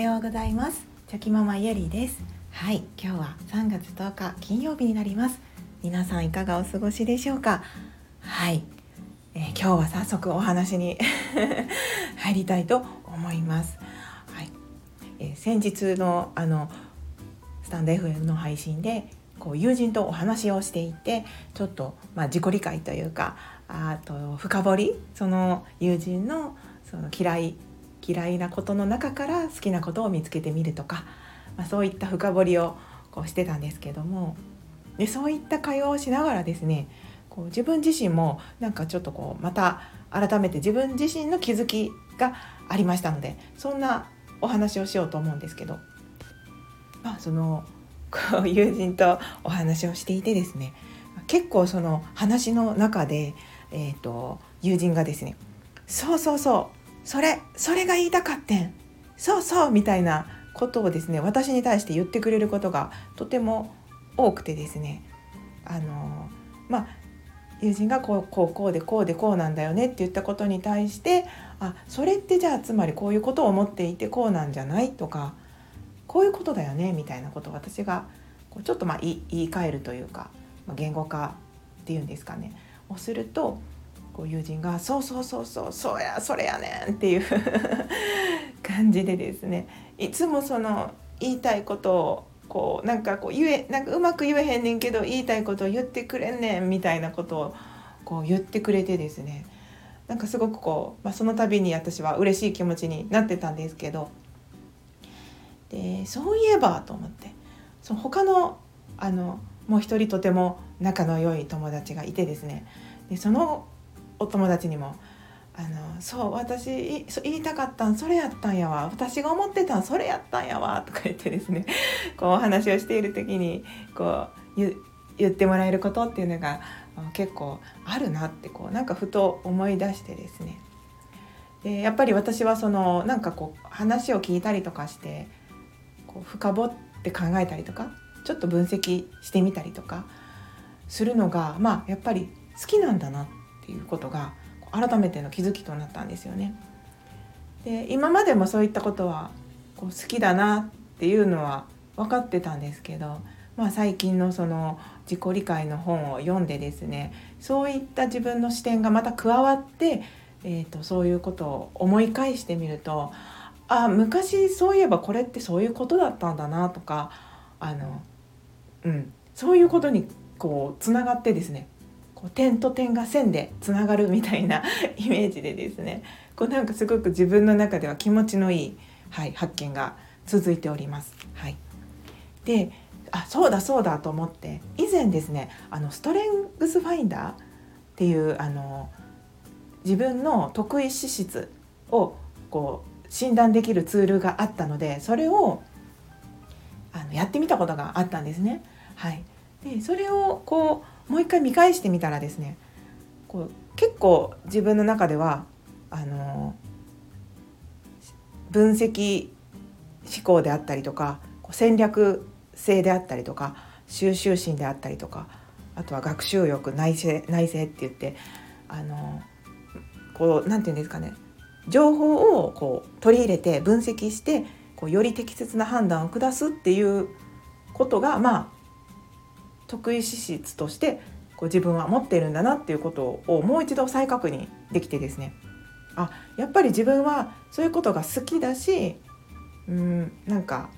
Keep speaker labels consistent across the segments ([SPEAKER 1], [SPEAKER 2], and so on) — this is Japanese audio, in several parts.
[SPEAKER 1] ようございます。チョキママゆりです。はい今日は3月10日金曜日になります。皆さんいかがお過ごしでしょうか？はい、えー、今日は早速お話に 入りたいと思います。はい、えー、先日のあのスタンド FM の配信でこう友人とお話をしていてちょっとまあ自己理解というかあと深掘りその友人のその嫌い嫌いなことの中から好きなことを見つけてみるとか、まあ、そういった深掘りをこうしてたんですけどもでそういった会話をしながらですねこう自分自身もなんかちょっとこうまた改めて自分自身の気づきがありましたのでそんなお話をしようと思うんですけど、まあ、その こう友人とお話をしていてですね結構その話の中で、えーと友人がですね「そうそうそうそれそれが言いたかってん。そうそうみたいなことをですね私に対して言ってくれることがとても多くてですね。あのまあ友人がこうこうこうでこうでこうなんだよねって言ったことに対してあそれってじゃあつまりこういうことを思っていてこうなんじゃないとかこういうことだよねみたいなことを私がこうちょっとまあ言い換えるというか、ま、言語化っていうんですかね。をするとこう友人が「そうそうそうそうそうやそれやねん」っていう感じでですね。いつもその言いたいことをこうなんかこう言えなんかうまく言えへんねんけど言いたいことを言ってくれんねんみたいなことをこう言ってくれてですね。なんかすごくこう、まあ、その度に私は嬉しい気持ちになってたんですけど。でそういえばと思ってその他のあのもう一人とても仲の良い友達がいてですね。でそのお友達にも「あのそう私言いたかったんそれやったんやわ。私が思ってたんそれやったんやわ」とか言ってですね。こうお話をしている時にこう言ってもらえることっていうのが結構あるなってこうなんかふと思い出してですね。でやっぱり私はそのなんかこう話を聞いたりとかしてこう深掘って考えたりとかちょっと分析してみたりとかするのがまあやっぱり好きなんだなっっていうことが改めての気づきとなったんですよね。で今までもそういったことはこう好きだなっていうのは分かってたんですけど、まあ、最近のその自己理解の本を読んでですねそういった自分の視点がまた加わって、えーと、そういうことを思い返してみるとあ昔そういえばこれってそういうことだったんだなとかあの、うん、そういうことにこうつながってですねこう点と点が線でつながるみたいな イメージでですねこうなんかすごく自分の中では気持ちのいい、はい、発見が続いております。はい、であそうだそうだと思って以前ですねあのストレングスファインダーっていうあの自分の得意資質をこう診断できるツールがあったのでそれをあのやってみたことがあったんですね。はい、でそれをこうもう一回見返してみたらですねこう結構自分の中ではあの分析思考であったりとか戦略性であったりとか収集心であったりとかあとは学習欲内省内省って言ってあのこう何て言うんですかね情報をこう取り入れて分析してこうより適切な判断を下すっていうことがまあ得意資質としてこう自分は持っているんだなっていうことをもう一度再確認できてですねあやっぱり自分はそういうことが好きだしうんなんか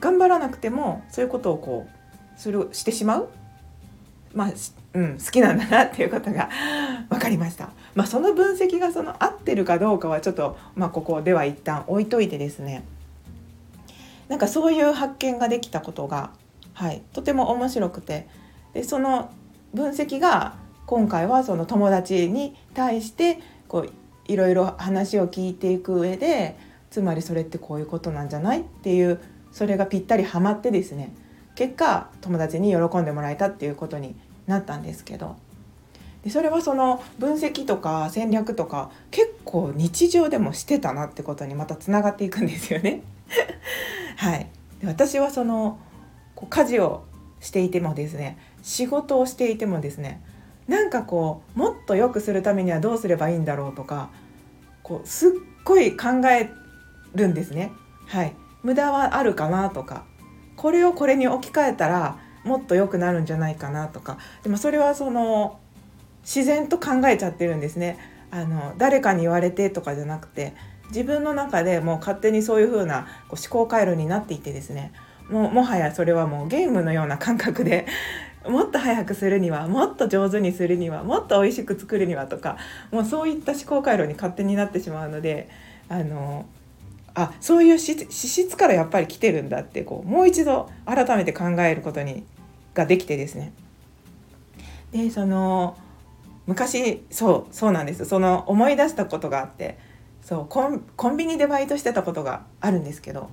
[SPEAKER 1] 頑張らなくてもそういうことをこうするしてしまうまあ、うん、好きなんだなっていうことが 分かりました。まあ、その分析がその合ってるかどうかはちょっと、まあ、ここでは一旦置いといてですねなんかそういう発見ができたことがはい、とても面白くて。でその分析が今回はその友達に対してこういろいろ話を聞いていく上でつまりそれってこういうことなんじゃないっていうそれがぴったりはまってですね結果友達に喜んでもらえたっていうことになったんですけど。でそれはその分析とか戦略とか結構日常でもしてたなってことにまたつながっていくんですよね。はい、で私はそのこう家事をしていてもですね仕事をしていてもですねなんかこうもっと良くするためにはどうすればいいんだろうとかこうすっごい考えるんですね。はい、無駄はあるかなとかこれをこれに置き換えたらもっと良くなるんじゃないかなとかでもそれはその自然と考えちゃってるんですね。あの誰かに言われてとかじゃなくて自分の中でもう勝手にそういう風なこう思考回路になっていてですねももはやそれはもうゲームのような感覚で もっと早くするにはもっと上手にするにはもっと美味しく作るにはとかもうそういった思考回路に勝手になってしまうのであのあそういう資質からやっぱり来てるんだってこうもう一度改めて考えることにができてですね。でその昔そうそうなんです。その思い出したことがあってそうコンビニでバイトしてたことがあるんですけど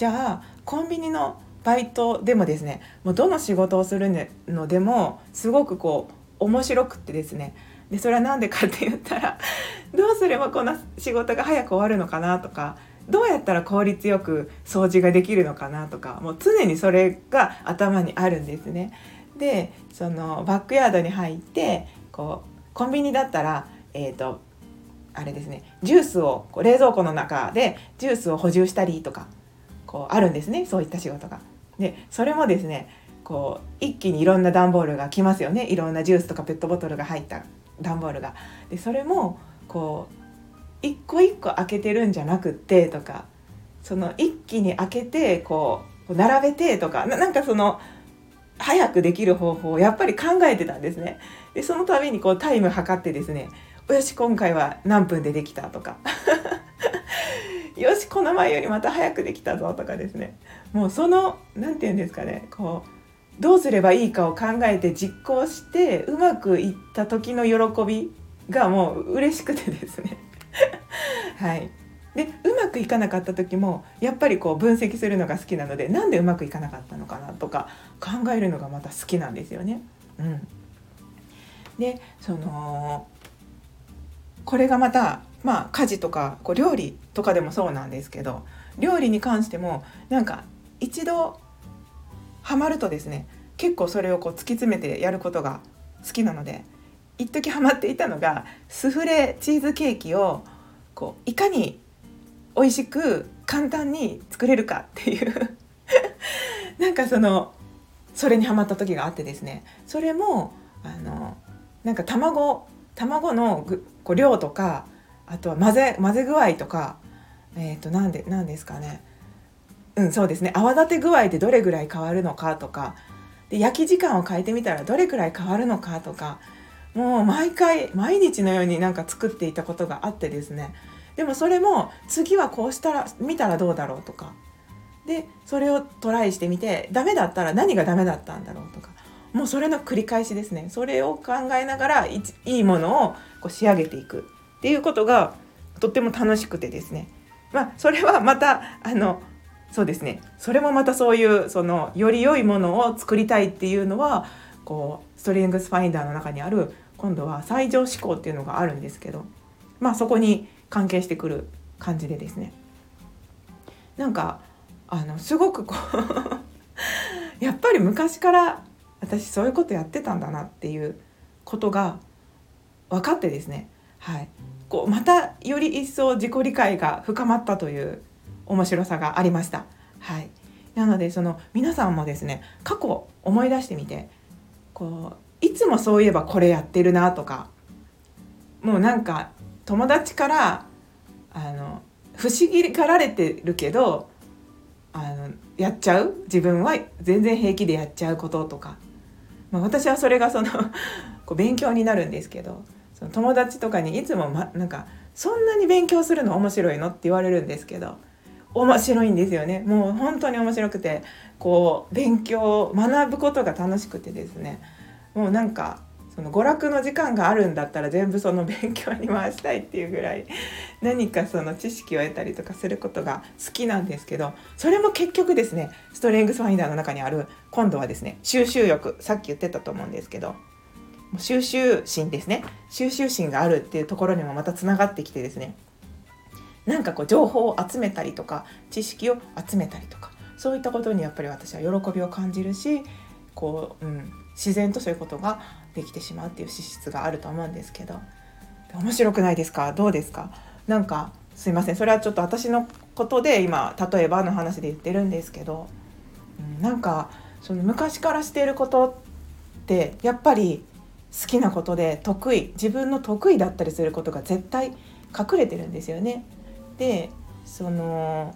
[SPEAKER 1] じゃあコンビニのバイトでもですねもうどの仕事をするのでもすごくこう面白くってですねでそれは何でかって言ったら どうすればこの仕事が早く終わるのかなとかどうやったら効率よく掃除ができるのかなとかもう常にそれが頭にあるんですね。でそのバックヤードに入ってこうコンビニだったらえっ、ー、とあれですねジュースをこう冷蔵庫の中でジュースを補充したりとかこうあるんですねそういった仕事が。でそれもですねこう一気にいろんな段ボールが来ますよねいろんなジュースとかペットボトルが入った段ボールが。でそれもこう一個一個開けてるんじゃなくってとかその一気に開けてこう並べてとかなんかその早くできる方法をやっぱり考えてたんですね。でその度にこうタイム測ってですねよし今回は何分でできたとかよしこの前よりまた早くできたぞとかですね。もうその何て言うんですかね。こうどうすればいいかを考えて実行してうまくいった時の喜びがもう嬉しくてですね。はい。でうまくいかなかった時もやっぱりこう分析するのが好きなのでなんでうまくいかなかったのかなとか考えるのがまた好きなんですよね。うん、でそのこれがまたまあ家事とかこう料理とかでもそうなんですけど料理に関してもなんか一度ハマるとですね結構それをこう突き詰めてやることが好きなので一時ハマっていたのがスフレチーズケーキをこういかに美味しく簡単に作れるかっていう なんかそのそれにハマった時があってですね。それもあのなんか卵卵のこう量とかあとは混ぜ混ぜ具合とかえっ、ー、となんでなんですかね。うんそうですね。泡立て具合でどれぐらい変わるのかとか。で焼き時間を変えてみたらどれくらい変わるのかとか。もう毎回毎日のようになんか作っていたことがあってですね。でもそれも次はこうしたら見たらどうだろうとか。でそれをトライしてみてダメだったら何がダメだったんだろうとか。もうそれの繰り返しですね。それを考えながらいいものをこう仕上げていく。っていうことがとっても楽しくてですね。まあそれはまたあのそうですね。それもまたそういうそのより良いものを作りたいっていうのはこうストリングスファインダーの中にある今度は最上思考っていうのがあるんですけどまあそこに関係してくる感じでですね。なんかあのすごくこう やっぱり昔から私そういうことやってたんだなっていうことが分かってですね、はい、こうまたより一層自己理解が深まったという面白さがありました。はい、なのでその皆さんもですね過去思い出してみてこういつもそういえばこれやってるなとかもうなんか友達からあの不思議がられてるけどあのやっちゃう？自分は全然平気でやっちゃうこととか。まあ、私はそれがその こう勉強になるんですけどその友達とかにいつも、ま、なんか「そんなに勉強するの面白いの?」って言われるんですけど面白いんですよねもう本当に面白くてこう勉強を学ぶことが楽しくてですねもうなんかその娯楽の時間があるんだったら全部その勉強に回したいっていうぐらい何かその知識を得たりとかすることが好きなんですけどそれも結局ですねストレングスファインダーの中にある今度はですね収集欲さっき言ってたと思うんですけど収集心ですね。収集心があるっていうところにもまたつながってきてですね。なんかこう情報を集めたりとか知識を集めたりとかそういったことにやっぱり私は喜びを感じるしこう、うん、自然とそういうことができてしまうっていう資質があると思うんですけど。面白くないですか？どうですか？なんかすいません。それはちょっと私のことで今例えばの話で言ってるんですけど、うん、なんかその昔からしていることってやっぱり好きなことで得意自分の得意だったりすることが絶対隠れてるんですよね。でその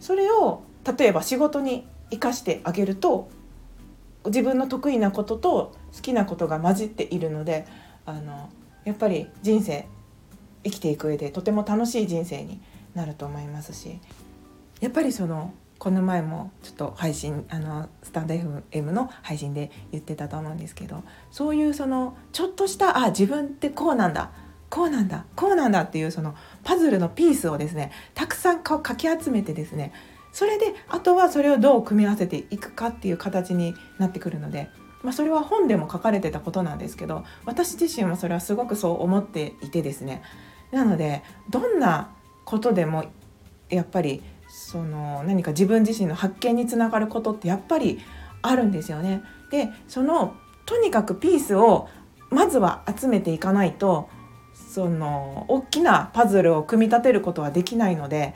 [SPEAKER 1] それを例えば仕事に生かしてあげると自分の得意なことと好きなことが混じっているのであのやっぱり人生生きていく上でとても楽しい人生になると思いますしやっぱりそのこの前もちょっと配信あのスタンド FM の配信で言ってたと思うんですけどそういうそのちょっとしたあ自分ってこうなんだこうなんだこうなんだっていうそのパズルのピースをですねたくさんかき集めてですねそれであとはそれをどう組み合わせていくかっていう形になってくるので、まあ、それは本でも書かれてたことなんですけど私自身もそれはすごくそう思っていてですね。なのでどんなことでもやっぱりその何か自分自身の発見につながることってやっぱりあるんですよね。でそのとにかくピースをまずは集めていかないとその大きなパズルを組み立てることはできないので、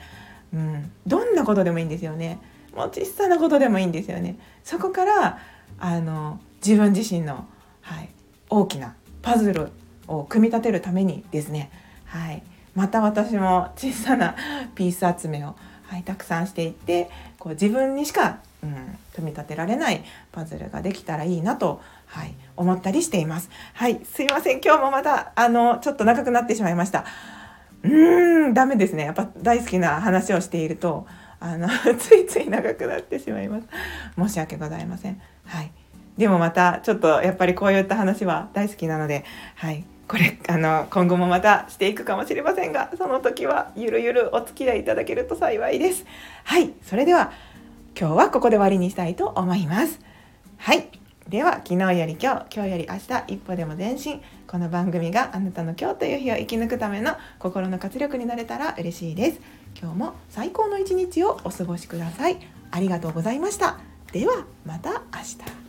[SPEAKER 1] うん、どんなことでもいいんですよね。もう小さなことでもいいんですよね。そこからあの自分自身の、はい、大きなパズルを組み立てるためにですね、はい、また私も小さなピース集めを、はい、たくさんしていってこう自分にしか、うん、組み立てられないパズルができたらいいなと、はい、思ったりしています。はい、すいません今日もまたあのちょっと長くなってしまいました。うーんダメですねやっぱ大好きな話をしているとあの ついつい長くなってしまいます。申し訳ございません。はい。でもまたちょっとやっぱりこういった話は大好きなので、はい、これあの今後もまたしていくかもしれませんがその時はゆるゆるお付き合いいただけると幸いです。はいそれでは今日はここで終わりにしたいと思います。はいでは昨日より今日今日より明日一歩でも前進。この番組があなたの今日という日を生き抜くための心の活力になれたら嬉しいです。今日も最高の一日をお過ごしください。ありがとうございました。ではまた明日。